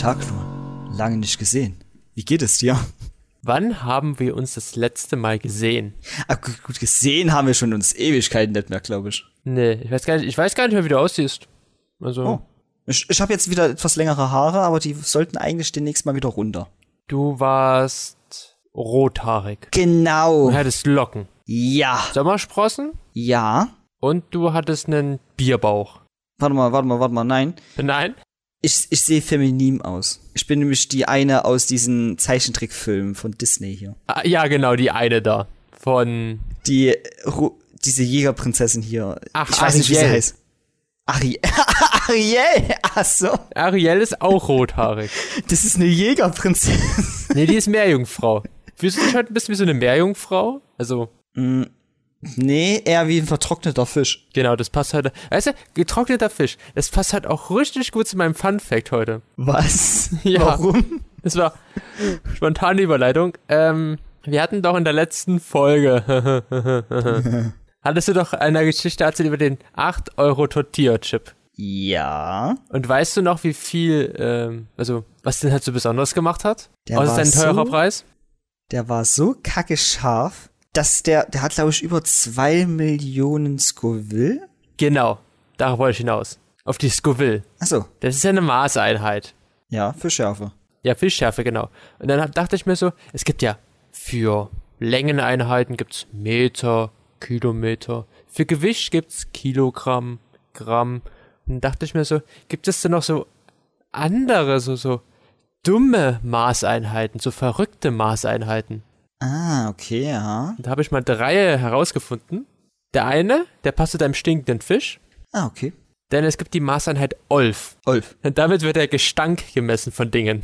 Tag, Luan. Lange nicht gesehen. Wie geht es dir? Wann haben wir uns das letzte Mal gesehen? Ah, gut, gut, gesehen haben wir schon uns Ewigkeiten nicht mehr, glaube ich. Nee, ich weiß gar nicht, ich weiß gar nicht mehr, wie du aussiehst. Also, Oh. Ich, ich habe jetzt wieder etwas längere Haare, aber die sollten eigentlich demnächst mal wieder runter. du warst rothaarig. Genau. Du hattest Locken. Ja. Sommersprossen Ja. und du hattest einen Bierbauch. Warte mal, warte mal, warte mal. Nein. Nein? Ich, ich sehe feminin aus. Ich bin nämlich die eine aus diesen Zeichentrickfilmen von Disney hier. Ah, ja, genau, die eine da. Von. Die, diese Jägerprinzessin hier. Ach, ich weiß nicht, wie sie Ariel. heißt. Ari Ariel! Ach so. Ariel ist auch rothaarig. Das ist eine Jägerprinzessin. Nee, die ist Meerjungfrau. Fühlst du dich heute ein bisschen wie so eine Meerjungfrau? Also, Mm, nee, eher wie ein vertrockneter Fisch. genau, das passt heute. Weißt du, getrockneter Fisch, das passt halt auch richtig gut zu meinem Fun-Fact heute. Was? Ja. Warum? Das war spontane Überleitung. Ähm, wir hatten doch in der letzten Folge, hattest du doch eine Geschichte erzählt über den 8 Euro Tortilla-Chip. Ja. Und weißt du noch, wie viel, ähm, also, was den halt so besonders gemacht hat? Der Außer war sein teurer so- Preis? Der war so kacke scharf, dass der, der hat, glaube ich, über zwei Millionen Scoville. Genau, darauf wollte ich hinaus. Auf die Scoville. Achso, Das ist ja eine Maßeinheit. ja, für Schärfe. Ja, Fischschärfe, genau. Und dann dachte ich mir so, es gibt ja für Längeneinheiten gibt's Meter, Kilometer. Für Gewicht gibt's Kilogramm, Gramm. Und dann dachte ich mir so, gibt es denn noch so andere, so, so dumme Maßeinheiten, so verrückte Maßeinheiten? Ah, okay, ja. Und da habe ich mal drei herausgefunden. Der eine, der passt zu deinem stinkenden Fisch. Ah, okay. Denn es gibt die Maßeinheit Olf. Olf. Und damit wird der Gestank gemessen von Dingen.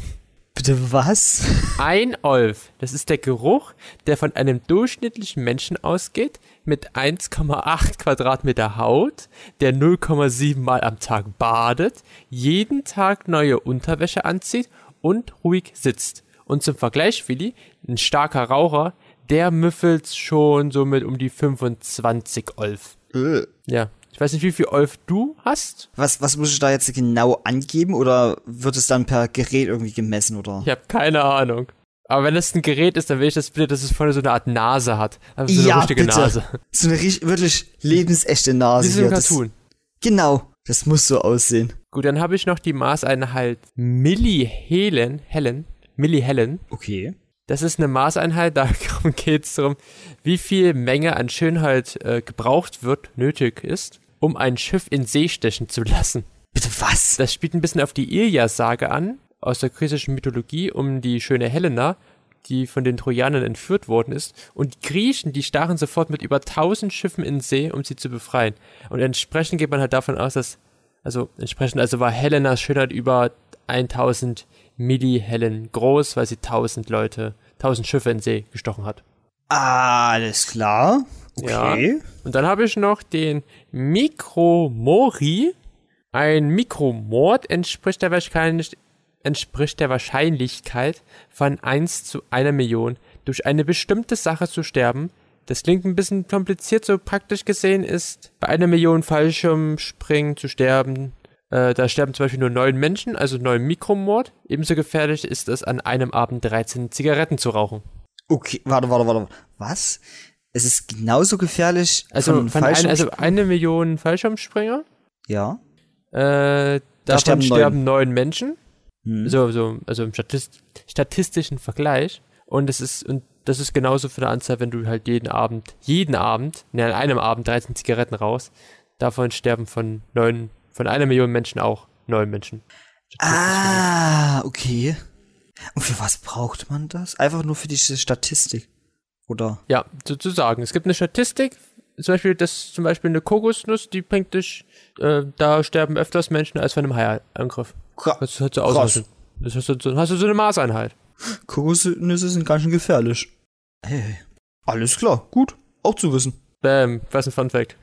Bitte was? Ein Olf, das ist der Geruch, der von einem durchschnittlichen Menschen ausgeht, mit 1,8 Quadratmeter Haut, der 0,7 Mal am Tag badet, jeden Tag neue Unterwäsche anzieht und ruhig sitzt. Und zum Vergleich, Willi, ein starker Raucher, der müffelt schon so mit um die 25 Olf. Äh. Ja, ich weiß nicht, wie viel Olf du hast. Was, was muss ich da jetzt genau angeben oder wird es dann per Gerät irgendwie gemessen oder? Ich habe keine Ahnung. Aber wenn das ein Gerät ist, dann will ich das bitte, dass es vorne so eine Art Nase hat. Also so eine Ja, richtige bitte. Nase. So eine richtig, wirklich lebensechte Nase. Wie so ein hier. Das- Cartoon. Genau. Das muss so aussehen. Gut, dann habe ich noch die Maßeinheit Millihelen, Helen, Millihelen. Okay. Das ist eine Maßeinheit, darum geht es darum, wie viel Menge an Schönheit äh, gebraucht wird, nötig ist, um ein Schiff in See stechen zu lassen. Bitte was? Das spielt ein bisschen auf die Ilias-Sage an, aus der griechischen Mythologie, um die schöne Helena, die von den Trojanern entführt worden ist. Und die Griechen, die stachen sofort mit über 1000 Schiffen in See, um sie zu befreien. Und entsprechend geht man halt davon aus, dass, also entsprechend, also war Helenas Schönheit über 1000 Millihellen groß, weil sie 1000 Leute, 1000 Schiffe in See gestochen hat. Alles klar. Okay. Und dann habe ich noch den Mikromori. Ein Mikromord entspricht der, Wahrscheinlich entspricht der Wahrscheinlichkeit von 1 zu einer Million, durch eine bestimmte Sache zu sterben. Das klingt ein bisschen kompliziert, so praktisch gesehen ist bei einer Million Fallschirmspringen zu sterben. Äh, da sterben zum Beispiel nur neun Menschen, also neun Mikromord. Ebenso gefährlich ist es, an einem Abend 13 Zigaretten zu rauchen. Okay, warte, warte, warte. Was? Es ist genauso gefährlich Also, von von ein, also eine Million Fallschirmspringer. ja. Äh, davon sterben sterben, neun Menschen. Hm. So, so, also im Statist statistischen Vergleich. Und es ist, und das ist genauso für eine Anzahl, wenn du halt jeden Abend, jeden Abend, ne, an einem Abend 13 Zigaretten raus. Davon sterben von neun, von einer Million Menschen auch neun Menschen. Ah, okay. Und für was braucht man das? Einfach nur für diese Statistik. Oder? Ja, sozusagen. Es gibt eine Statistik, zum Beispiel, dass zum Beispiel eine Kokosnuss, die bringt dich, äh, da sterben öfters Menschen als von einem Haiangriff. Das hat so Krass. ausgerechnet. Das hast du, so- hast du so eine Maßeinheit. Kokosnüsse sind ganz schön gefährlich. Hey. Alles klar, gut. Auch zu wissen. Bam, was ein Fun Fact.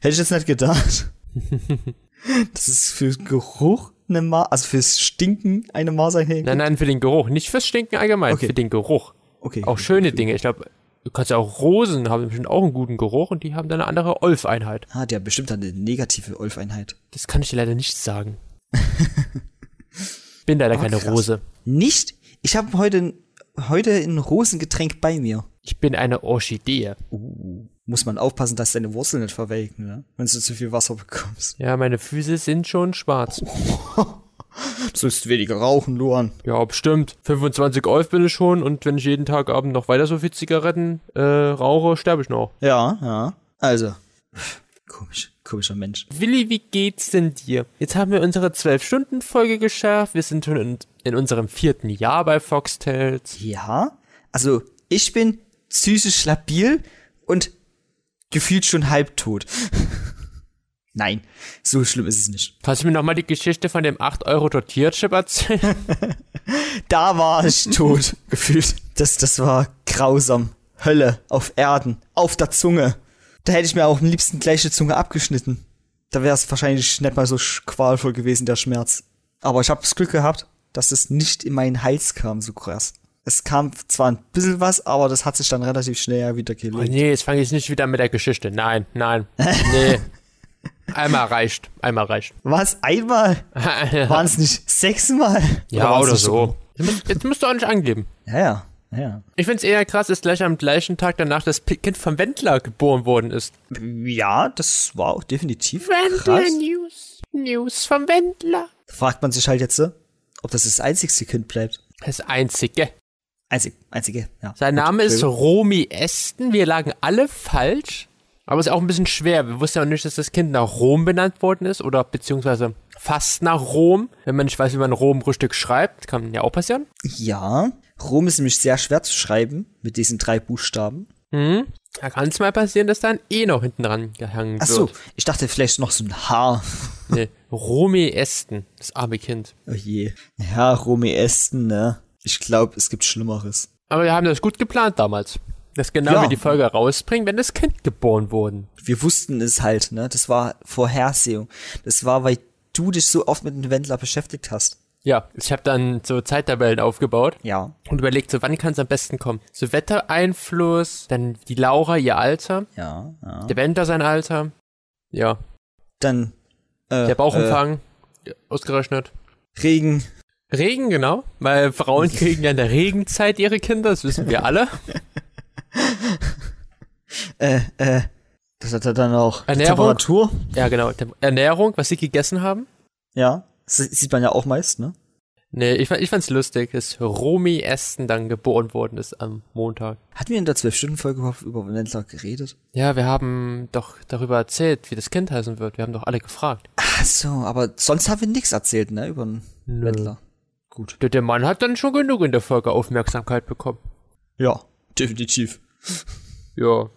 Hätte ich jetzt nicht gedacht. das ist für Geruch eine Ma also fürs Stinken eine Maßeinheit. Nein, nein, für den Geruch. Nicht fürs Stinken allgemein, Okay. für den Geruch. Okay. Auch schöne Dinge. Ich glaube, du kannst ja auch Rosen haben bestimmt auch einen guten Geruch und die haben dann eine andere Olf-Einheit. Ah, der hat bestimmt eine negative Olf-Einheit. Das kann ich dir leider nicht sagen. Bin leider Aber keine krass. Rose. Nicht? Ich habe heute, heute ein Rosengetränk bei mir. Ich bin eine Orchidee. Muss man aufpassen, dass deine Wurzeln nicht verwelken, ne? wenn du zu viel Wasser bekommst. Ja, meine Füße sind schon schwarz. Du sollst weniger rauchen, Luan. Ja, bestimmt. 25 Euro bin ich schon und wenn ich jeden Tag Abend noch weiter so viel Zigaretten äh, rauche, sterbe ich noch. Ja, ja. Also, komisch, komischer Mensch. Willi, wie geht's denn dir? Jetzt haben wir unsere 12-Stunden-Folge geschafft. Wir sind schon in, in unserem vierten Jahr bei Foxtails. Ja, also ich bin psychisch labil und gefühlt schon halbtot. Nein, so schlimm ist es nicht. Kannst du mir nochmal die Geschichte von dem 8-Euro-Tortierchip erzählen? Da war ich tot, gefühlt. Das, das war grausam. Hölle auf Erden, auf der Zunge. Da hätte ich mir auch am liebsten gleich die Zunge abgeschnitten. Da wäre es wahrscheinlich nicht mal so qualvoll gewesen, der Schmerz. Aber ich habe das Glück gehabt, dass es nicht in meinen Hals kam, so krass. Es kam zwar ein bisschen was, aber das hat sich dann relativ schnell ja wieder Oh gelegt. nee, jetzt fange ich nicht wieder mit der Geschichte. Nein, nein, nee. Einmal reicht, einmal reicht. Was? Einmal? Waren es nicht sechsmal? ja, oder nicht so. Jetzt musst- Jetzt musst du auch nicht angeben. Ja, ja, ja. Ich find's eher krass, dass gleich am gleichen Tag danach das Kind vom Wendler geboren worden ist. Ja, das war auch definitiv krass. News. News vom Wendler. Da fragt man sich halt jetzt, so, ob das das einzigste Kind bleibt. Das Einzige. Einzig, einzige, ja. Sein Gut, Name ist. Romy Esten. Wir lagen alle falsch. Aber es ist auch ein bisschen schwer. Wir wussten ja auch nicht, dass das Kind nach Rom benannt worden ist. Oder beziehungsweise fast nach Rom. Wenn man nicht weiß, wie man Rom richtig schreibt, kann ja auch passieren. Ja, Rom ist nämlich sehr schwer zu schreiben mit diesen drei Buchstaben. Mhm. Da kann es mal passieren, dass da ein E noch hinten dran gehangen Ach so, wird. ich dachte vielleicht noch so ein H. Nee, Romy Esten, das arme Kind. Oh je. Ja, Romy Esten, ne? Ich glaube, es gibt Schlimmeres. Aber wir haben das gut geplant damals. Dass genau Ja. wir die Folge rausbringen, wenn das Kind geboren wurde. Wir wussten es halt, ne? Das war Vorhersehung. Das war, weil du dich so oft mit dem Wendler beschäftigt hast. Ja, ich habe dann so Zeittabellen aufgebaut Ja. und überlegt, so wann kann es am besten kommen. So Wettereinfluss, dann die Laura, ihr Alter, Ja, ja. der Wendler sein Alter. Ja, Dann äh, der Bauchumfang, ausgerechnet. Äh, Regen. Regen, genau, weil Frauen kriegen ja in der Regenzeit ihre Kinder, das wissen wir alle. Äh, äh. Das hat er dann auch Ernährung? Temperatur. Ja, genau. Ernährung, was sie gegessen haben. Ja. Das sieht man ja auch meist, ne? Nee, ich, fand- ich fand's lustig, dass Romy Esten dann geboren worden ist am Montag. Hatten wir in der 12-Stunden-Folge überhaupt über Wendler geredet? Ja, wir haben doch darüber erzählt, wie das Kind heißen wird. Wir haben doch alle gefragt. Ach so, aber sonst haben wir nichts erzählt, ne? Über. Wendler. Gut. Der, der Mann hat dann schon genug in der Folge Aufmerksamkeit bekommen. Ja, definitiv. Ja.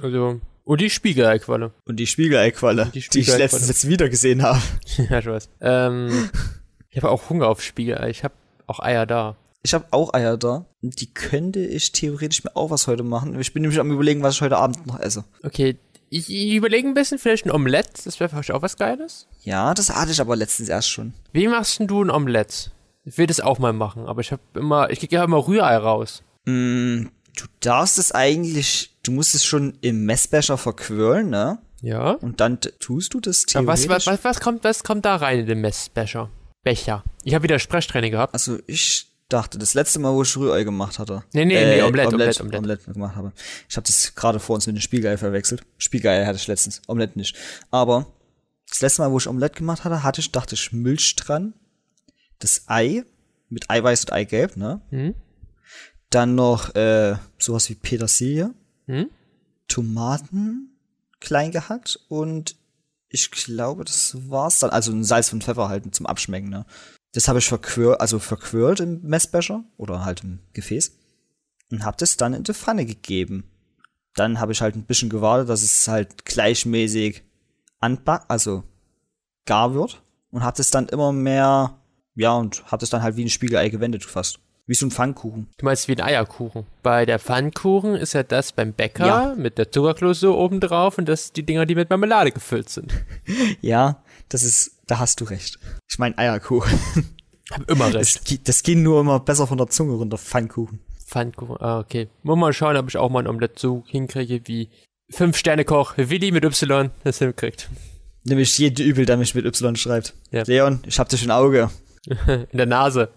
Also, und die Spiegeleiqualle. Und die Spiegeleiqualle, Die die, ich letztens jetzt wieder gesehen habe. ja, ich weiß. Ähm, ich habe auch Hunger auf Spiegelei. Ich habe auch Eier da. Ich habe auch Eier da. Die könnte ich theoretisch mir auch was heute machen. Ich bin nämlich am überlegen, was ich heute Abend noch esse. Okay, ich, ich überlege ein bisschen, vielleicht ein Omelett. Das wäre für euch auch was Geiles. Ja, das hatte ich aber letztens erst schon. Wie machst denn du ein Omelett? Ich will das auch mal machen, aber ich habe immer, ich kriege ja immer Rührei raus. Mm, du darfst es eigentlich, du musst es schon im Messbecher verquirlen, ne? Ja. Und dann tust du das theoretisch. was, was, was, kommt, was kommt da rein in den Messbecher? Becher. Ich habe wieder Sprechtraining gehabt. Also ich dachte, das letzte Mal, wo ich Rührei gemacht hatte. Nee, nee, nee, Omelett, Omelett, Omelett, Omelett. gemacht habe. Ich habe das gerade vor uns mit dem Spiegelei verwechselt. Spiegelei hatte ich letztens, Omelett nicht. Aber das letzte Mal, wo ich Omelett gemacht hatte, hatte ich, dachte ich, Milch dran, das Ei mit Eiweiß und Eigelb, ne? Mhm. Dann noch äh, sowas wie Petersilie, Mhm. Tomaten klein gehackt und ich glaube, das war's dann. Also ein Salz und Pfeffer halt zum Abschmecken, ne? Das habe ich verquirlt, also verquirlt im Messbecher oder halt im Gefäß und habe das dann in die Pfanne gegeben. Dann habe ich halt ein bisschen gewartet, dass es halt gleichmäßig anback, also gar wird und habe das dann immer mehr, ja, und habe das dann halt wie ein Spiegelei gewendet fast. Wie so ein Pfannkuchen. Du meinst wie ein Eierkuchen. Bei der Pfannkuchen ist ja das beim Bäcker Ja. mit der Zuckerklose oben drauf und das die Dinger, die mit Marmelade gefüllt sind. Ja, das ist, da hast du recht. Ich meine Eierkuchen. Hab immer Das, recht. ge- das ging nur immer besser von der Zunge runter, Pfannkuchen. Pfannkuchen, ah, okay. Muss mal schauen, ob ich auch mal ein Omelett so hinkriege wie Fünf-Sterne-Koch Willi mit Y das hinkriegt. Nämlich jede Übel, der mich mit Y schreibt. Ja. Leon, ich hab dich im Auge. In der Nase.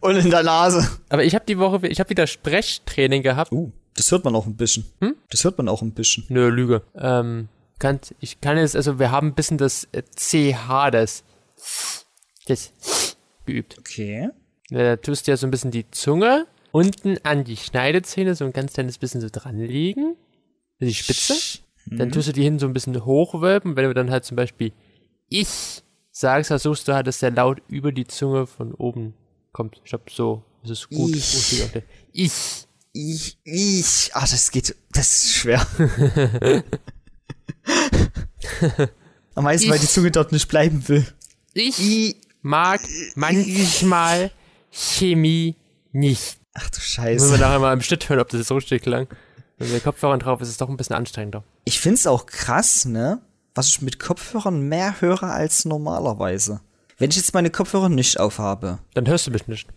Und in der Nase. Aber ich habe die Woche, ich habe wieder Sprechtraining gehabt. Uh, das hört man auch ein bisschen. Hm? Das hört man auch ein bisschen. Nö, Lüge. Ähm, kann, ich kann jetzt, also wir haben ein bisschen das äh, CH, das, das geübt. Okay. Da tust du ja so ein bisschen die Zunge unten an die Schneidezähne so ein ganz kleines bisschen so dranlegen. Die Spitze. Dann tust du die hin so ein bisschen hochwölben. Wenn du dann halt zum Beispiel ich sagst, versuchst du halt, dass der Laut über die Zunge von oben kommt. Ich glaube, so ist es gut. Ich. Ich. Ich, ich. Ah, das geht. Das ist schwer. Am meisten, weil die Ich. Zunge dort nicht bleiben will. Ich I. mag manchmal Chemie nicht. Ach du Müssen wir Scheiße. nachher mal im Schnitt hören, ob das so richtig klang. Wenn der Kopfhörer drauf ist, ist es doch ein bisschen anstrengender. Ich find's auch krass, ne? Was ich mit Kopfhörern mehr höre als normalerweise. Wenn ich jetzt meine Kopfhörer nicht aufhabe. Dann hörst du mich nicht.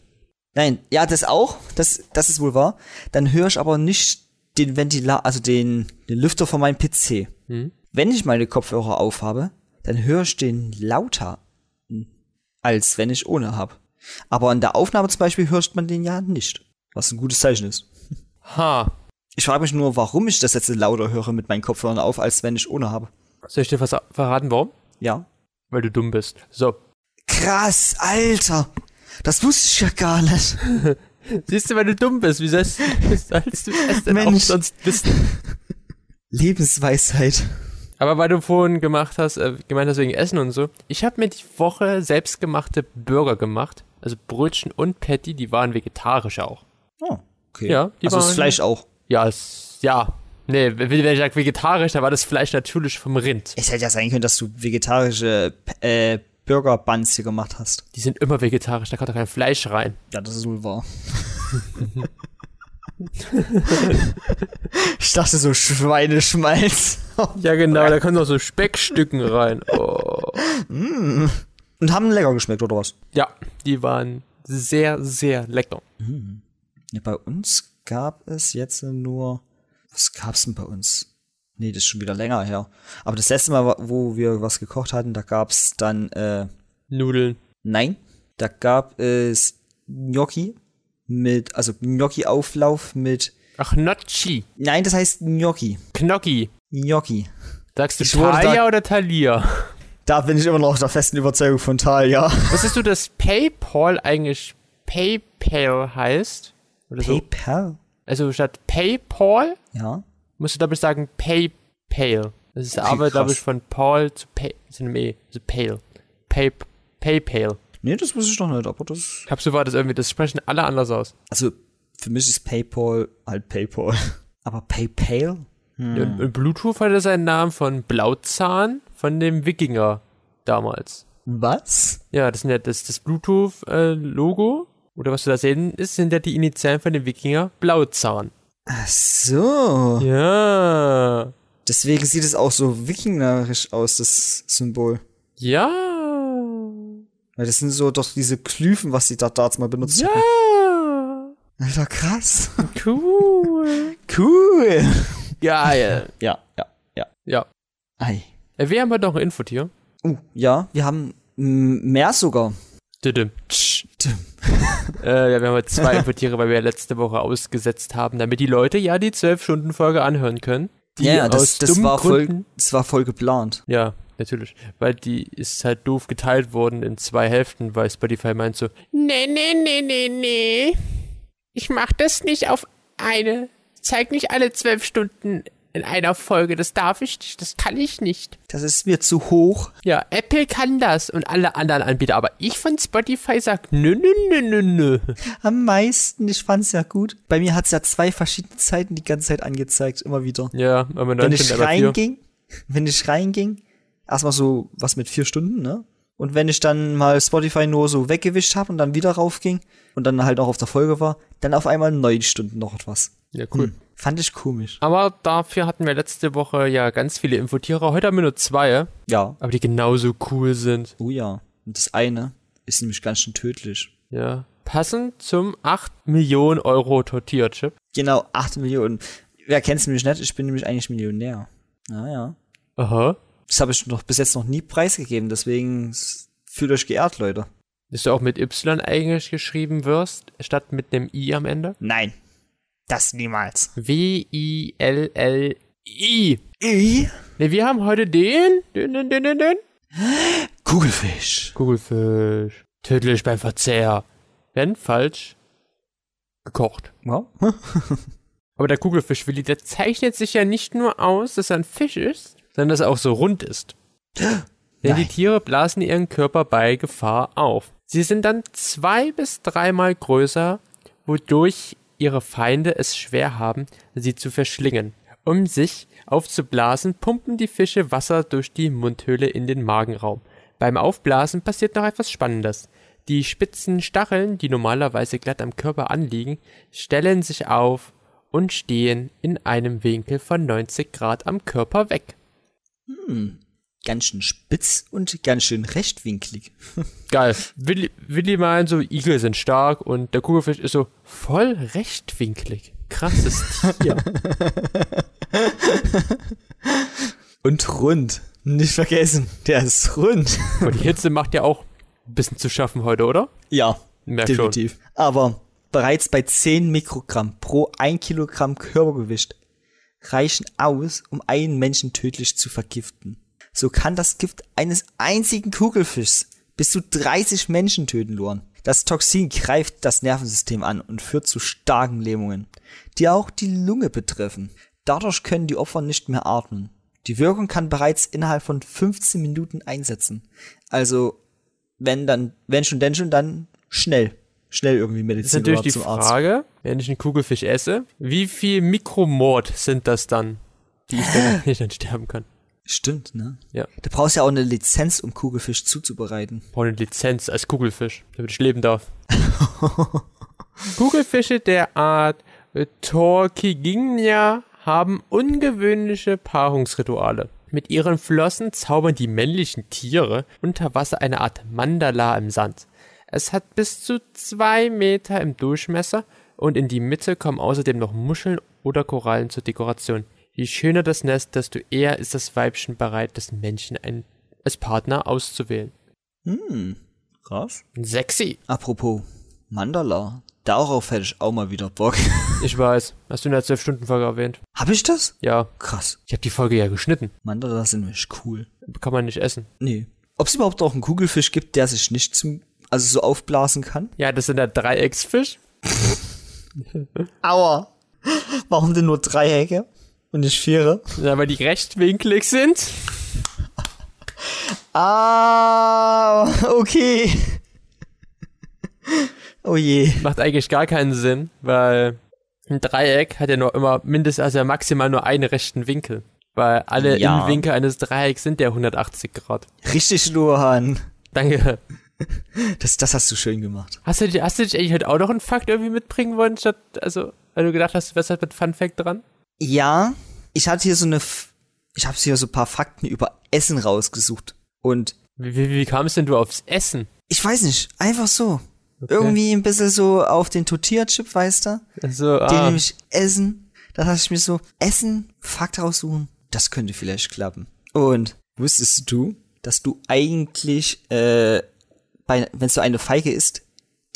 Nein, ja, das auch. Das, das ist wohl wahr. Dann höre ich aber nicht den Ventilator, also den, den Lüfter von meinem PC. Hm? Wenn ich meine Kopfhörer aufhabe, dann höre ich den lauter, als wenn ich ohne habe. Aber in der Aufnahme zum Beispiel hört man den ja nicht. Was ein gutes Zeichen ist. Ha. Ich frage mich nur, warum ich das jetzt lauter höre mit meinen Kopfhörern auf, als wenn ich ohne habe. Soll ich dir was verraten, warum? Ja. Weil du dumm bist. So. Krass, Alter. Das wusste ich ja gar nicht. Siehst du, weil du dumm bist, wie sollst, sollst du es denn auch Mensch. sonst wissen? Lebensweisheit. Aber weil du vorhin gemacht hast, äh, gemeint hast wegen Essen und so, ich habe mir die Woche selbstgemachte Burger gemacht. Also Brötchen und Patty, die waren vegetarisch auch. Oh, okay. Ja, die also das waren- Fleisch auch. Ja, es, ja. Nee, wenn ich sage vegetarisch, da war das Fleisch natürlich vom Rind. Es hätte ja sein können, dass du vegetarische äh, Burger Buns hier gemacht hast. Die sind immer vegetarisch, da kommt doch kein Fleisch rein. Ja, das ist wohl wahr. ich dachte so Schweineschmalz. Ja, genau, da kommen noch so Speckstücken rein. Oh. Und haben lecker geschmeckt, oder was? Ja, die waren sehr, sehr lecker. Ja, bei uns gab es jetzt nur. Was gab's denn bei uns? Nee, das ist schon wieder länger her. Aber das letzte Mal, wo wir was gekocht hatten, da gab's dann, äh, Nudeln. nein, da gab es Gnocchi mit, also Gnocchi-Auflauf mit, Ach, Nocci. nein, das heißt Gnocchi. Knocki. Gnocchi. Sagst du Ich Talia da- oder Thalia? Da bin ich immer noch der festen Überzeugung von Talia. Wusstest du, dass PayPal eigentlich PayPal heißt? Oder so? Also statt PayPal Ja. musst du, glaube ich, sagen PayPal. Das ist Okay, aber, glaube ich, von Paul zu Pay, zu einem E. Also Pale. Pay, PayPal. Nee, das wusste ich noch nicht, aber das. Ich hab so war das irgendwie, das sprechen alle anders aus. Also, für mich ist PayPal halt PayPal. Aber PayPal? Und, und Bluetooth hatte seinen Namen von Blauzahn von dem Wikinger damals. Was? Ja, das ja das, das Bluetooth-Logo. Oder was du da sehen ist, sind ja die Initialen von dem Wikinger Blauzahn. Ach so. Ja. Deswegen sieht es auch so wikingerisch aus, das Symbol. Ja. Weil das sind so doch diese Klyphen, was die da damals mal benutzt Ja. haben. Alter, krass. Cool. Cool. Geil. Ja, ja, ja. Ja. Ei. Äh, Wir haben heute noch ein Infotier. Uh, ja, wir haben mehr sogar. Düdüm. Dim. Äh, ja, wir haben heute zwei Infotiere, weil wir letzte Woche ausgesetzt haben, damit die Leute ja die 12-Stunden-Folge anhören können. Ja, das, das voll, das war voll geplant. Ja, natürlich. Weil die ist halt doof geteilt worden in zwei Hälften, weil Spotify meint so, nee, nee, nee, nee, nee. Ich mach das nicht auf eine, zeig nicht alle zwölf Stunden in einer Folge. Das darf ich nicht, das kann ich nicht. Das ist mir zu hoch. Ja, Apple kann das und alle anderen Anbieter, aber ich von Spotify sag, nö, nö, nö, nö, nö. Am meisten, ich fand's ja gut. Bei mir hat's ja zwei verschiedene Zeiten die ganze Zeit angezeigt, immer wieder. Ja, aber Wenn dann ich aber vier. reinging, wenn ich reinging, erstmal so was mit vier Stunden, ne? Und wenn ich dann mal Spotify nur so weggewischt habe und dann wieder raufging und dann halt auch auf der Folge war, dann auf einmal neun Stunden noch etwas. Ja, cool. Hm. Fand ich komisch. Aber dafür hatten wir letzte Woche ja ganz viele Infotiere. Heute haben wir nur zwei, Ja. aber die genauso cool sind. Oh ja. Und das eine ist nämlich ganz schön tödlich. Ja. Passend zum 8 Millionen Euro Tortilla-Chip. Genau, 8 Millionen. Wer kennt's nämlich nicht? Ich bin nämlich eigentlich Millionär. Naja. Aha. Das habe ich noch bis jetzt noch nie preisgegeben, deswegen fühlt euch geehrt, Leute. Dass du auch mit Y eigentlich geschrieben wirst, statt mit einem I am Ende? Nein. Das niemals. W-I-L-L-I. I? Ne, wir haben heute den, den, den, den, den, den. Kugelfisch. Kugelfisch. Tödlich beim Verzehr. Wenn falsch gekocht. Ja. Aber der Kugelfisch, Willi, der zeichnet sich ja nicht nur aus, dass er ein Fisch ist, sondern dass er auch so rund ist. Denn die Nein. Tiere blasen ihren Körper bei Gefahr auf. Sie sind dann zwei bis dreimal größer, wodurch ihre Feinde es schwer haben, sie zu verschlingen. Um sich aufzublasen, pumpen die Fische Wasser durch die Mundhöhle in den Magenraum. Beim Aufblasen passiert noch etwas Spannendes. Die spitzen Stacheln, die normalerweise glatt am Körper anliegen, stellen sich auf und stehen in einem Winkel von 90 Grad am Körper weg. Ganz schön spitz und ganz schön rechtwinklig. Geil. Willi, Willi meint so, Igel sind stark und der Kugelfisch ist so voll rechtwinklig. Krasses Tier. Und rund. Nicht vergessen, der ist rund. Aber die Hitze macht ja auch ein bisschen zu schaffen heute, oder? Ja, Merk schon. definitiv. Aber bereits bei 10 Mikrogramm pro 1 Kilogramm Körpergewicht reichen aus, um einen Menschen tödlich zu vergiften. So kann das Gift eines einzigen Kugelfischs bis zu 30 Menschen töten, Luan. Das Toxin greift das Nervensystem an und führt zu starken Lähmungen, die auch die Lunge betreffen. Dadurch können die Opfer nicht mehr atmen. Die Wirkung kann bereits innerhalb von 15 Minuten einsetzen. Also, wenn dann, wenn schon, denn schon, dann schnell. Schnell irgendwie Das ist Medizin natürlich die zum Arzt. Frage, wenn ich einen Kugelfisch esse, wie viel Mikromord sind das dann, die ich dann, die ich dann sterben kann? Stimmt, ne? Ja. Du brauchst ja auch eine Lizenz, um Kugelfisch zuzubereiten. Ich brauche eine Lizenz als Kugelfisch, damit ich leben darf. Kugelfische der Art Torquigignia haben ungewöhnliche Paarungsrituale. Mit ihren Flossen zaubern die männlichen Tiere unter Wasser eine Art Mandala im Sand. Es hat bis zu zwei Meter im Durchmesser und in die Mitte kommen außerdem noch Muscheln oder Korallen zur Dekoration. Je schöner das Nest, desto eher ist das Weibchen bereit, das Männchen ein, als Partner auszuwählen. Hm, krass. Sexy. Apropos Mandala, darauf hätte ich auch mal wieder Bock. Ich weiß. Hast du in der 12-Stunden-Folge erwähnt? Hab ich das? Ja. Krass. Ich habe die Folge ja geschnitten. Mandala sind nämlich cool. Kann man nicht essen. Nee. Ob es überhaupt auch einen Kugelfisch gibt, der sich nicht zum, also so aufblasen kann? Ja, das sind der Dreiecksfisch. Aua. Warum denn nur Dreiecke und nicht Viere? Ja, weil die rechtwinklig sind. Ah, okay. Oh je. Macht eigentlich gar keinen Sinn, weil ein Dreieck hat ja nur immer mindestens, also maximal nur einen rechten Winkel. Weil alle Ja. Innenwinkel eines Dreiecks sind ja 180 Grad. Richtig, Luhan. Danke. Das, das hast du schön gemacht. Hast du, dich- hast du dich eigentlich heute auch noch einen Fakt irgendwie mitbringen wollen, statt, also, weil du gedacht hast, du wärst halt mit Fun Fact dran? Ja, ich hatte hier so eine, F ich habe hier so ein paar Fakten über Essen rausgesucht. Und Wie, wie, wie kamst denn du aufs Essen? ich weiß nicht, einfach so. Irgendwie ein bisschen so auf den Tortilla-Chip, weißt du? Also, Den ah, nehme ich Essen. Da dachte ich mir so, Essen, Fakt raussuchen, das könnte vielleicht klappen. Und wusstest du, dass du eigentlich, äh, wenn so eine Feige isst,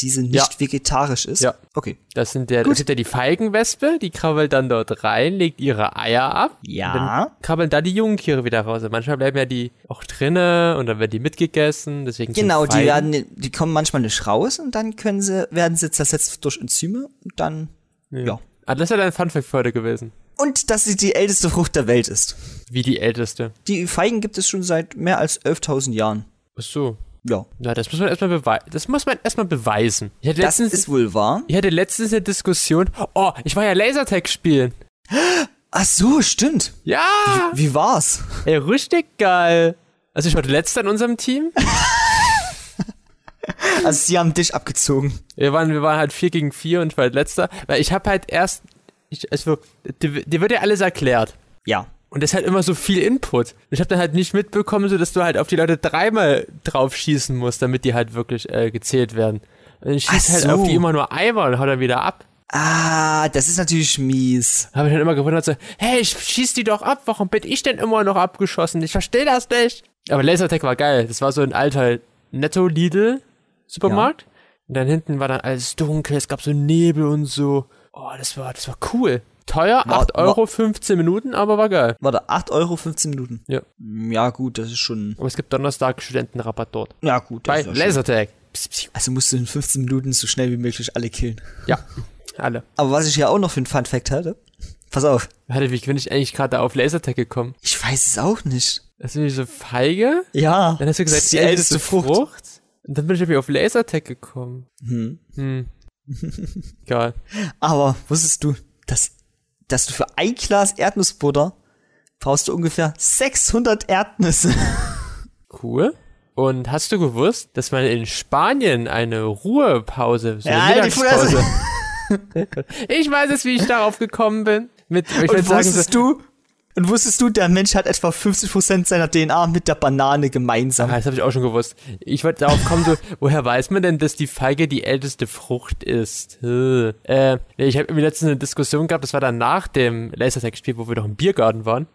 diese nicht Ja. vegetarisch ist? Ja. Okay. Das sind der, Gut. das gibt ja die Feigenwespe, die krabbelt dann dort rein, legt ihre Eier ab. Ja. Dann krabbeln da die jungen Tiere wieder raus. Und manchmal bleiben ja die auch drinne und dann werden die mitgegessen. Deswegen sind Genau, die werden, die kommen manchmal nicht raus und dann können sie, werden sie zersetzt durch Enzyme und dann, ja. Ah, das ist ja dein Funfact für heute gewesen. Und dass sie die älteste Frucht der Welt ist. Wie die älteste. Die Feigen gibt es schon seit mehr als 11.000 Jahren. Ach so. Ja. Na, das muss man erstmal beweisen. Das muss man erstmal beweisen. Das letztens, ist wohl wahr. ich hatte letztens eine Diskussion. Oh, ich war ja Lasertag spielen. Ach so, stimmt. Ja! Wie war's? Ey, richtig geil. Also ich war der Letzte in unserem Team. Also sie haben dich abgezogen. Wir waren, wir waren halt 4 gegen 4 und ich war halt letzter. Weil ich habe halt erst, ich, also, dir, dir wird ja alles erklärt. Ja. Und das ist halt immer so viel Input. Und ich habe dann halt nicht mitbekommen, so dass du halt auf die Leute dreimal drauf schießen musst, damit die halt wirklich äh, gezählt werden. Und ich schieß Ach halt so. auf die immer nur einmal und hau dann wieder ab. Ah, das ist natürlich mies. Habe ich dann immer gewundert, so, hey, ich schieß die doch ab, warum bin ich denn immer noch abgeschossen? Ich verstehe das nicht. Aber Lasertag war geil. Das war so ein alter Netto-Lidl. Supermarkt. Und dann hinten war dann alles dunkel, es gab so Nebel und so. Oh, das war, das war cool. Teuer, War- 8 Euro, 15 Minuten, aber war geil. Warte, 8 Euro 15 Minuten. Ja. Ja, gut, das ist schon. Aber es gibt Donnerstag Studentenrabatt dort. Ja, gut. Das Bei. Lasertag. Also musst du in 15 Minuten so schnell wie möglich alle killen. Ja, alle. Aber was ich ja auch noch für einen Fun Fact hatte, pass auf, Warte, wie bin ich eigentlich gerade auf Lasertag gekommen? ich weiß es auch nicht. Das ist nämlich so feige. Ja. Dann hast du das gesagt, ist die älteste Frucht. Und dann bin ich irgendwie auf Lasertag gekommen. Hm. Hm. Egal. Aber wusstest du, dass, dass du für ein Glas Erdnussbutter brauchst du ungefähr 600 Erdnüsse? Cool. Und hast du gewusst, dass man in Spanien eine Ruhepause, so Ja, Mittagspause. ich weiß jetzt, wie ich darauf gekommen bin. Mit, ich Und sagen, so, wusstest du, und wusstest du, der Mensch hat etwa 50% seiner DNA mit der Banane gemeinsam. Ah, das habe ich auch schon gewusst. Ich wollte darauf kommen, so, woher weiß man denn, dass die Feige die älteste Frucht ist? Äh, ich habe irgendwie letztens eine Diskussion gehabt, das war dann nach dem Lasertag-Spiel, wo wir doch im Biergarten waren,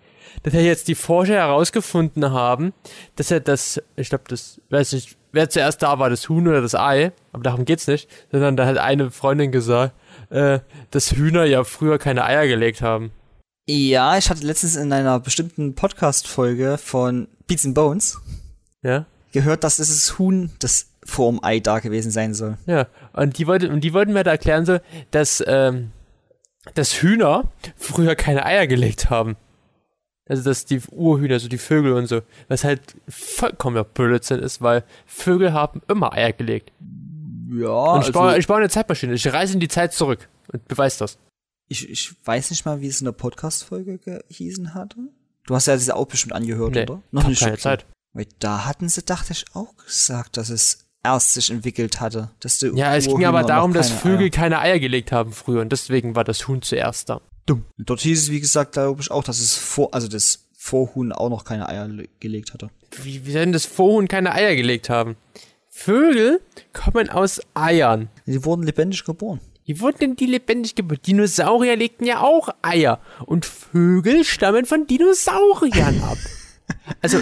dass ja jetzt die Forscher herausgefunden haben, dass er das, ich glaube, das, weiß nicht, wer zuerst da war, das Huhn oder das Ei, aber darum geht's nicht, sondern da hat eine Freundin gesagt, äh, dass Hühner ja früher keine Eier gelegt haben. Ja, ich hatte letztens in einer bestimmten Podcast-Folge von Beats and Bones Ja? gehört, dass dieses Huhn das vorm Ei da gewesen sein soll. Ja, und die, wollte, und die wollten mir da erklären, so, dass, ähm, dass Hühner früher keine Eier gelegt haben. Also, dass die Urhühner, so die Vögel und so, was halt vollkommener Blödsinn ist, weil Vögel haben immer Eier gelegt. Ja, Und ich, also, baue, ich baue eine Zeitmaschine, ich reise in die Zeit zurück und beweis das. Ich, ich weiß nicht mal, wie es in der Podcast-Folge gehießen hatte. Du hast ja diese auch bestimmt angehört, Nee, oder? Noch keine okay. Zeit. Weil da hatten sie, dachte ich, auch gesagt, dass es erst sich entwickelt hatte. Dass die Ja, es ging aber darum, dass Vögel Eier- keine Eier gelegt haben früher und deswegen war das Huhn zuerst da. Dort hieß es, wie gesagt, glaube ich auch, dass es vor, also das Vorhuhn auch noch keine Eier le- gelegt hatte. Wie, wie soll denn das Vorhuhn keine Eier gelegt haben? Vögel kommen aus Eiern. Die wurden lebendig geboren. Wie wurden denn die lebendig geboren? Dinosaurier legten ja auch Eier. Und Vögel stammen von Dinosauriern ab. Also,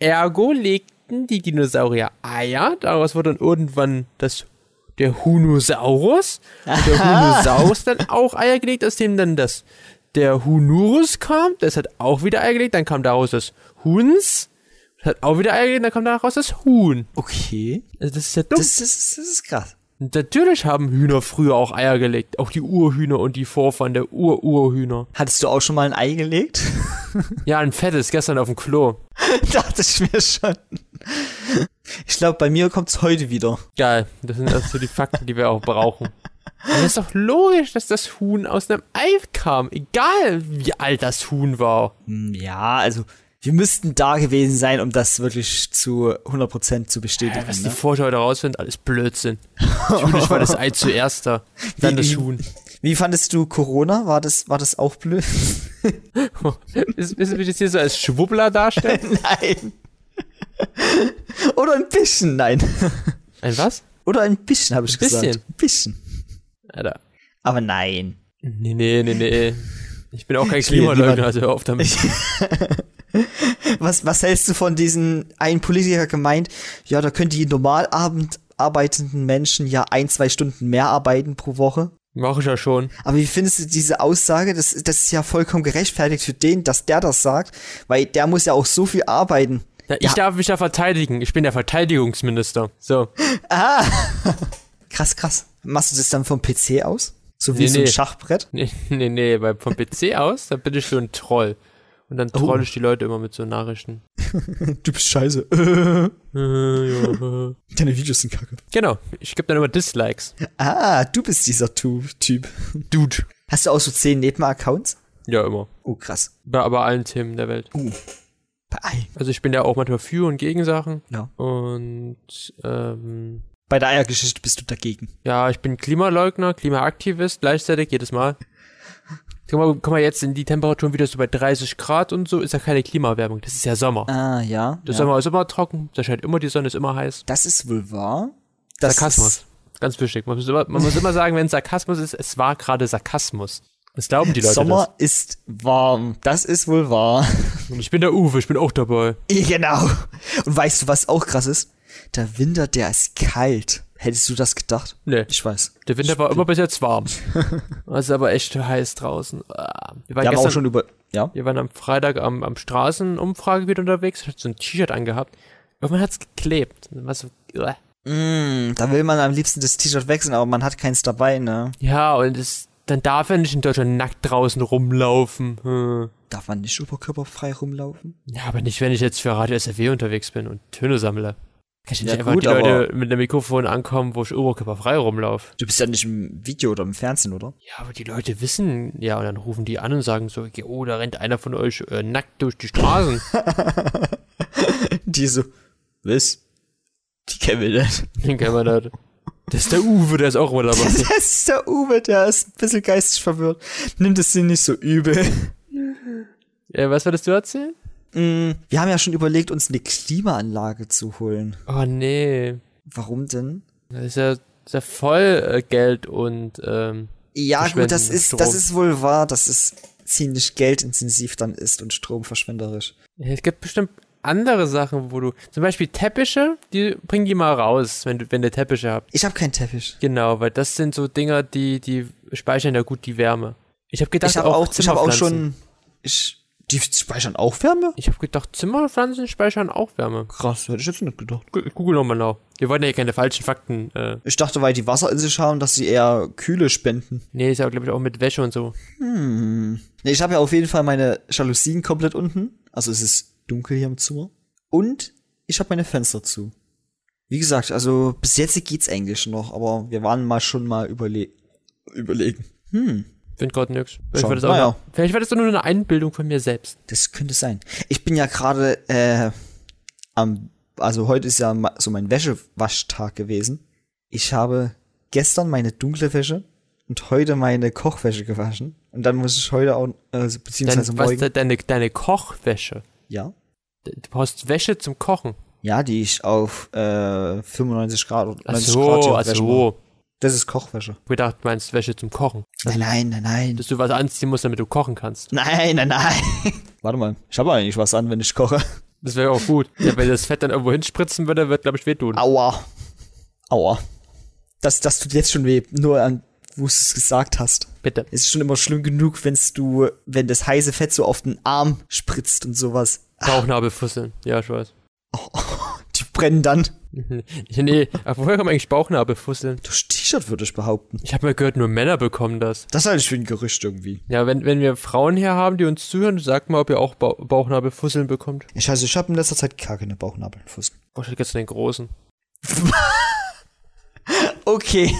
ergo legten die Dinosaurier Eier. Daraus wurde dann irgendwann das, der Hunosaurus. Und der Hunosaurus dann auch Eier gelegt, aus dem dann das, der Hunurus kam. Das hat auch wieder Eier gelegt. Dann kam daraus das Huns. Das hat auch wieder Eier gelegt. Dann kam daraus das Huhn. Okay. Also, das ist ja dumm. Das ist, das ist krass. Natürlich haben Hühner früher auch Eier gelegt. Auch die Urhühner und die Vorfahren der Ur-Urhühner. Hattest du auch schon mal ein Ei gelegt? Ja, ein fettes, gestern auf dem Klo. Dachte ich mir schon. Ich glaube, bei mir kommt's heute wieder. Geil. Das sind also die Fakten, die wir auch brauchen. Es ist doch logisch, dass das Huhn aus einem Ei kam. Egal, wie alt das Huhn war. Hm, Ja, also wir müssten da gewesen sein, um das wirklich zu 100% zu bestätigen. Was die ne? Forscher heute rausfinden, alles Blödsinn. Natürlich war das Ei zuerst da. Dann Wie- das Huhn. Wie fandest du Corona? War das, war das auch blöd? Ist mich jetzt hier so als Schwubbler darstellen? nein. Oder ein bisschen, nein. Ein was? Oder ein bisschen, habe ich Ein bisschen? gesagt. Ein bisschen. Alter. Aber nein. Nee, nee, nee, nee. Ich bin auch kein Klimaleugner, also hör auf damit. Was, was hältst du von diesen, ein Politiker gemeint, ja, da können die normalabend arbeitenden Menschen ja ein, zwei Stunden mehr arbeiten pro Woche. Mach ich ja schon. Aber wie findest du diese Aussage? Das, das ist ja vollkommen gerechtfertigt für den, dass der das sagt, weil der muss ja auch so viel arbeiten. Ja, ich Ja. darf mich da verteidigen. Ich bin der Verteidigungsminister. So. Krass, krass. Machst du das dann vom PC aus? So wie Nee, so ein nee. Schachbrett? Nee, nee, nee, weil vom PC aus, da bin ich so ein Troll. Und dann troll Oh. ich die Leute immer mit so Nachrichten. Du bist scheiße. Deine Videos sind kacke. Genau, ich gebe dann immer Dislikes. Ah, du bist dieser Tu- Typ. Dude. Hast du auch so zehn Nebenaccounts? Ja, immer. Oh, krass. Bei, bei allen Themen der Welt. Ei. Also ich bin ja auch manchmal für und gegen Sachen. Ja. Und ähm, Bei der Eiergeschichte bist du dagegen. ja, ich bin Klimaleugner, Klimaaktivist, gleichzeitig jedes Mal. Guck mal, jetzt in die Temperaturen wieder so bei 30 Grad und so, ist ja keine Klimaerwärmung, das ist ja Sommer. Ah, ja. Der ja. Sommer ist immer trocken, da scheint immer die Sonne, ist immer heiß. Das ist wohl wahr. Das Sarkasmus. Ist, Ganz wichtig. Man muss immer, man muss immer sagen, wenn Sarkasmus ist, es war gerade Sarkasmus. Das glauben die Leute. Sommer ist warm. Das ist wohl wahr. Das. Und ich bin der Uwe, ich bin auch dabei. genau. Und weißt du, was auch krass ist? Der Winter, der ist kalt. Hättest du das gedacht? Nee. Ich weiß. Der Winter war immer bis jetzt warm. Es ist aber echt heiß draußen. Ah. Wir waren, Wir haben auch gestern, schon über. Ja? wir waren am Freitag am, am Straßenumfrage wieder unterwegs. Ich hatte so ein T-Shirt angehabt. Irgendwann hat's geklebt. Und dann war so, uah. Mm, da will man am liebsten das T-Shirt wechseln, aber man hat keins dabei, ne? ja, und es, dann darf er nicht in Deutschland nackt draußen rumlaufen. Hm. Darf man nicht oberkörperfrei rumlaufen? Ja, aber nicht, wenn ich jetzt für Radio SRW unterwegs bin und Töne sammle. Kann ich nicht Ja, einfach gut, die Leute mit einem Mikrofon ankommen, wo ich oberkörperfrei rumlaufe. Du bist ja nicht im Video oder im Fernsehen, oder? Ja, aber die Leute wissen, ja, und dann rufen die an und sagen so, okay, oh, da rennt einer von euch äh, nackt durch die Straßen. Die so, was? Die kennen wir nicht. Den kennen wir nicht. Das ist der Uwe, der ist auch immer dabei. Das ist der Uwe, der ist ein bisschen geistig verwirrt. Nimmt es dir nicht so übel. Ja, was wolltest du erzählen? Mm, wir haben ja schon überlegt, uns eine Klimaanlage zu holen. Oh, nee. Warum denn? Das ist ja, ist ja voll äh, Geld und, ähm, Ja, gut, das ist, Strom. das ist wohl wahr, dass es ziemlich geldintensiv dann ist und stromverschwenderisch. es gibt bestimmt andere Sachen, wo du, zum Beispiel Teppiche, die bring die mal raus, wenn du, wenn du Teppiche habt. Ich habe keinen Teppich. Genau, weil das sind so Dinger, die, die speichern ja gut die Wärme. Ich habe gedacht, Ich habe auch, ich hab auch schon. Ich, die speichern auch Wärme? Ich habe gedacht, Zimmerpflanzen speichern auch Wärme. Krass, hätte ich jetzt nicht gedacht. Gu- Google nochmal nach. Wir wollten ja keine falschen Fakten. Äh, Ich dachte, weil die Wasser in sich haben, dass sie eher Kühle spenden. nee, ist ja, glaube ich, auch mit Wäsche und so. Hm. Nee, ich habe ja auf jeden Fall meine Jalousien komplett unten. Also es ist dunkel hier im Zimmer. Und ich habe meine Fenster zu. Wie gesagt, also bis jetzt geht's eigentlich noch, aber wir waren mal schon mal überle überlegen. Hm, Find gerade nix. Vielleicht war, das auch Naja. nur, vielleicht war das doch nur eine Einbildung von mir selbst. das könnte sein. Ich bin ja gerade äh, am, also heute ist ja so mein Wäschewaschtag gewesen. Ich habe gestern meine dunkle Wäsche und heute meine Kochwäsche gewaschen. Und dann muss ich heute auch, also Dein, beziehungsweise was, morgen. de- deine, deine Kochwäsche. ja. Du brauchst Wäsche zum Kochen. Ja, die ich auf äh, 95 Grad oder Ach 90 so, Grad ach Wäsche mache. so. Das ist Kochwäsche. Ich gedacht, du meinst Wäsche zum Kochen. Nein, nein, nein, nein. Dass du was anziehen musst, damit du kochen kannst. Nein, nein, nein. Warte mal, ich habe eigentlich was an, wenn ich koche. Das wäre auch gut. Ja, wenn das Fett dann irgendwo hinspritzen würde, wird, glaube ich, wehtun. Aua. Aua. Das, das tut jetzt schon weh, nur an, wo du es gesagt hast. Bitte. Es ist schon immer schlimm genug, wenn's du, wenn das heiße Fett so auf den Arm spritzt und sowas. Bauchnabelfusseln. Ja, ich weiß. Die brennen dann. nee, aber woher kommen eigentlich Bauchnabelfusseln? Durch T-Shirt würde ich behaupten. Ich habe mal gehört, nur Männer bekommen das. Das halte ich für ein Gerücht irgendwie. Ja, wenn, wenn wir Frauen hier haben, die uns zuhören, sagt mal, ob ihr auch ba Bauchnabelfusseln bekommt. Ich weiß, ich habe in letzter Zeit gar keine Bauchnabelfuß. Wahrscheinlich jetzt den großen. Okay.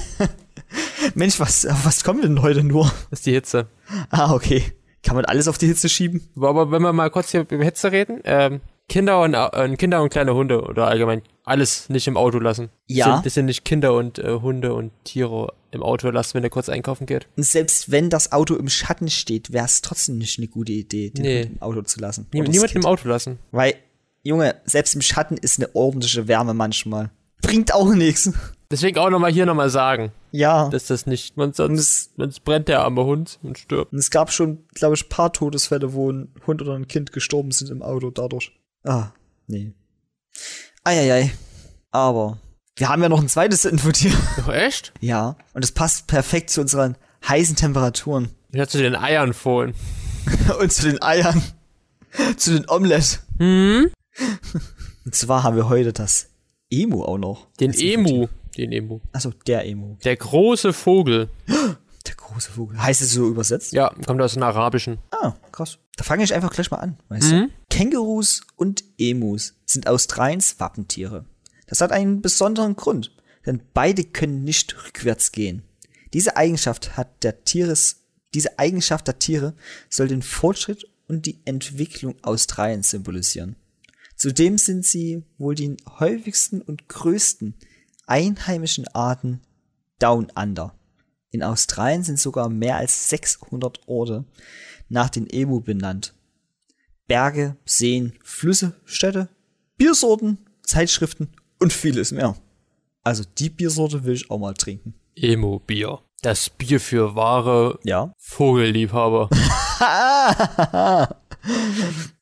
Mensch, was, was kommen wir denn heute nur? Das ist die Hitze. Ah, okay. Kann man alles auf die Hitze schieben? Aber wenn wir mal kurz hier über Hitze reden, ähm, Kinder und äh, Kinder und kleine Hunde oder allgemein alles nicht im Auto lassen. Ja. Das sind nicht Kinder und äh, Hunde und Tiere im Auto lassen, wenn ihr kurz einkaufen geht. Und selbst wenn das Auto im Schatten steht, wäre es trotzdem nicht eine gute Idee, den Nee. Hund im Auto zu lassen. Nie, niemand im Auto lassen. Weil, Junge, selbst im Schatten ist eine ordentliche Wärme manchmal. Bringt auch nichts. Deswegen auch nochmal hier nochmal sagen, Ja. dass das nicht, man sonst, es, sonst brennt der arme Hund und stirbt. und es gab schon, glaube ich, paar Todesfälle, wo ein Hund oder ein Kind gestorben sind im Auto dadurch. Ah, nee. Eieiei. Aber wir haben ja noch ein zweites Infotier. Doch echt? Ja. Und es passt perfekt zu unseren heißen Temperaturen. Hatte zu den Eiern vorhin. Und zu den Eiern. zu den Omelette. Hm? Und zwar haben wir heute das Emu auch noch. Den Emu. Den Emu. Achso, der Emu. Der große Vogel. Der große Vogel. Heißt es so übersetzt? Ja, kommt aus dem Arabischen. Ah, krass. Da fange ich einfach gleich mal an, weißt du? Kängurus und Emus sind Australiens Wappentiere. Das hat einen besonderen Grund, denn beide können nicht rückwärts gehen. Diese Eigenschaft hat der Tieres, diese Eigenschaft der Tiere soll den Fortschritt und die Entwicklung Australiens symbolisieren. Zudem sind sie wohl die häufigsten und größten einheimischen Arten Down Under. In Australien sind sogar mehr als 600 Orte nach den Emu benannt. Berge, Seen, Flüsse, Städte, Biersorten, Zeitschriften und vieles mehr. Also die Biersorte will ich auch mal trinken. Emo-Bier. Das Bier für wahre Ja. Vogelliebhaber.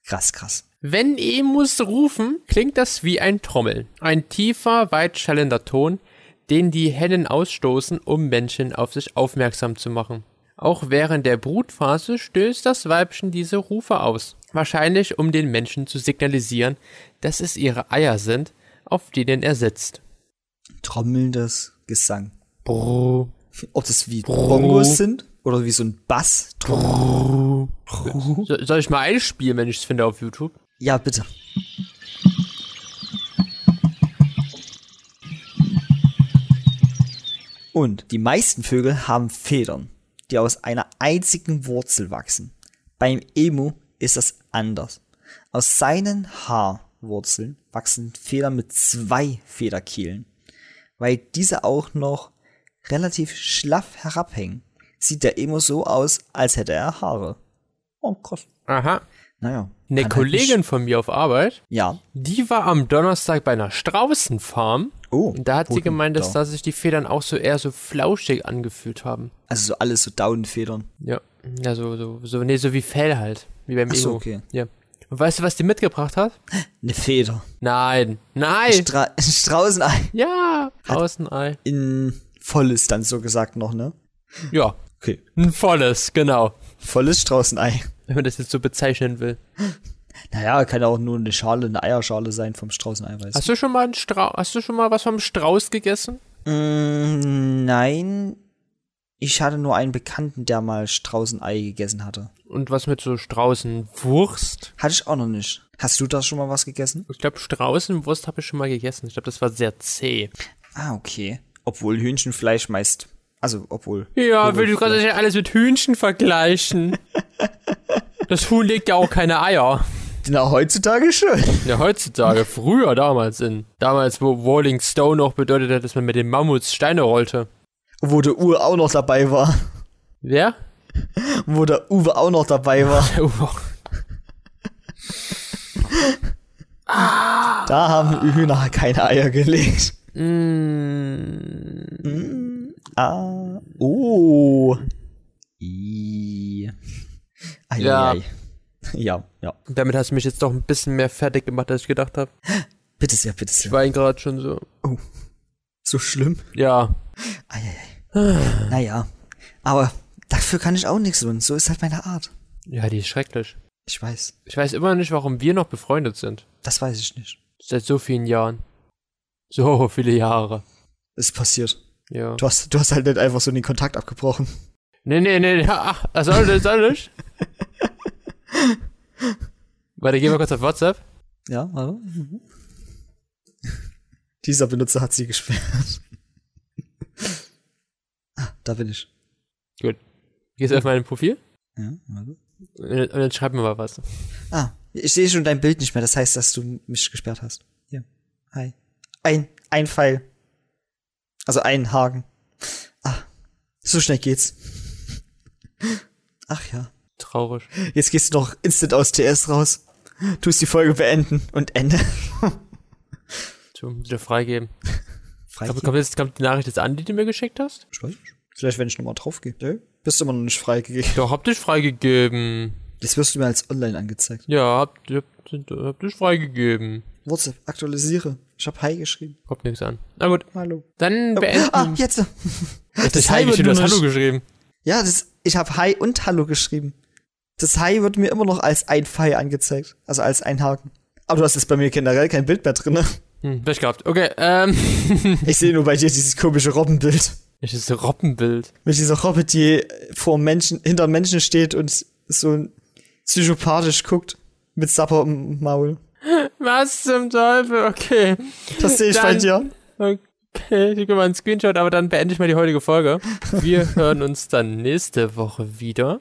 Krass, krass. Wenn Emus rufen, klingt das wie ein Trommeln. Ein tiefer, weitschallender Ton, den die Hennen ausstoßen, um Männchen auf sich aufmerksam zu machen. Auch während der Brutphase stößt das Weibchen diese Rufe aus. Wahrscheinlich um den Menschen zu signalisieren, dass es ihre Eier sind, auf denen er sitzt. Trommelndes Gesang. Brrr, Ob das wie Bongos sind? Oder wie so ein Bass? So, soll ich mal einspielen, wenn ich es finde auf YouTube? Ja, bitte. Und die meisten Vögel haben Federn, die aus einer einzigen Wurzel wachsen. Beim Emu ist das anders. Aus seinen Haarwurzeln wachsen Federn mit zwei Federkielen. Weil diese auch noch relativ schlaff herabhängen, sieht der Emu so aus, als hätte er Haare. Oh, krass. Aha. Naja. Eine halt Kollegin von mir auf Arbeit, Ja. die war am Donnerstag bei einer Straußenfarm. Oh. Und da hat sie gemeint, dass da? sich die Federn auch so eher so flauschig angefühlt haben. Also so alles so Daunenfedern. Ja. Ja, so, so, so, nee, so wie Fell halt. Wie beim Ach so, Ego. okay. Ja. Und weißt du, was die mitgebracht hat? Eine Feder. Nein. Nein. Stra ein Straußenei. ja. Außenei. In volles dann so gesagt noch, ne? Ja. Okay. Ein volles, genau. Volles Straußenei. Wenn man das jetzt so bezeichnen will. Naja, kann auch nur eine Schale, eine Eierschale sein vom Straußenei, weißt Hast du schon mal einen hast du schon mal was vom Strauß gegessen? Mm, nein. Ich hatte nur einen Bekannten, der mal Straußenei gegessen hatte. Und was mit so Straußenwurst? Hatte ich auch noch nicht. Hast du da schon mal was gegessen? Ich glaube, Straußenwurst habe ich schon mal gegessen. Ich glaube, das war sehr zäh. Ah, okay. Obwohl Hühnchenfleisch meist. Also, obwohl. Ja, will du gerade Fleisch- nicht alles mit Hühnchen vergleichen? das Huhn legt ja auch keine Eier. Na, heutzutage schon. Ja, heutzutage, früher damals in. Damals, wo Rolling Stone noch bedeutet hat, dass man mit den Mammuts Steine rollte. Wo der Uwe auch noch dabei war. Wer? Wo der Uwe auch noch dabei war. Da haben Hühner keine Eier gelegt. mm, Ah. Oh. I. Ei, Ja. ei, ei. Ja, ja. damit hast du mich jetzt doch ein bisschen mehr fertig gemacht, als ich gedacht habe. Bitte sehr, bitte Ich sehr. war ihn gerade schon so. So schlimm. Ja. Ei, ei, ei. Naja. Aber dafür kann ich auch nichts tun. So ist halt meine Art. Ja, die ist schrecklich. Ich weiß. Ich weiß immer nicht, warum wir noch befreundet sind. Das weiß ich nicht. Seit so vielen Jahren. So viele Jahre. Es ist passiert. Ja. Du hast, du hast halt nicht einfach so den Kontakt abgebrochen. Nee, nee, nee, ach, soll ich, soll ich? Warte, gehen wir kurz auf WhatsApp. Ja, warte. Dieser Benutzer hat sie gesperrt. ah, da bin ich. Gut. Gehst du auf mein Profil? Ja, warte. Und und dann schreib mir mal was. Ah, ich sehe schon dein Bild nicht mehr. Das heißt, dass du mich gesperrt hast. Hier. Hi. Ein, ein Pfeil. Also ein Haken. Ah, so schnell geht's. Ach ja. Traurig. Jetzt gehst du noch instant aus TS raus. Tust die Folge beenden und Ende. So, wieder freigeben. Frei. Kommt, jetzt kommt die Nachricht jetzt an, die du mir geschickt hast? Ich weiß nicht. Vielleicht, wenn ich nochmal drauf gehe. Nee, bist du immer noch nicht freigegeben. Doch, hab dich freigegeben. Jetzt wirst du mir als online angezeigt. Ja, hab, hab, hab dich freigegeben. WhatsApp, aktualisiere. Ich hab Hi geschrieben. Kommt nichts an. Na gut, Hallo. dann beenden. Ah, jetzt. das das Hi geschrieben, du hast Hallo geschrieben. Ja, das, ich habe Hi und Hallo geschrieben. Das Hi wird mir immer noch als ein Pfeil angezeigt. Also als ein Haken. Aber du hast jetzt bei mir generell kein Bild mehr drin. Ne? Hm, Pech gehabt. Okay, ähm. Ich sehe nur bei dir dieses komische Robbenbild. Welches Robbenbild. Mit dieser Robbe, die vor Menschen, hinter Menschen steht und so psychopathisch guckt. Mit Sapper im Maul. Was zum Teufel? Okay. Das sehe ich bei Dann- dir. Okay, ich mal einen Screenshot, aber dann beende ich mal die heutige Folge. Wir hören uns dann nächste Woche wieder.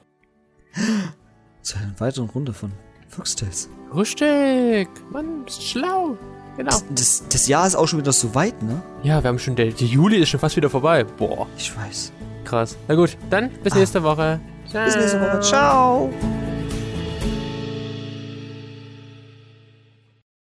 Zu einer weiteren Runde von Foxtails. Richtig. Mann, bist schlau. Genau. Das, das Jahr ist auch schon wieder so weit, ne? Ja, wir haben schon, der, der Juli ist schon fast wieder vorbei. Boah, Ich weiß. krass. Na gut, dann bis nächste Woche. Bis nächste Woche. Ciao.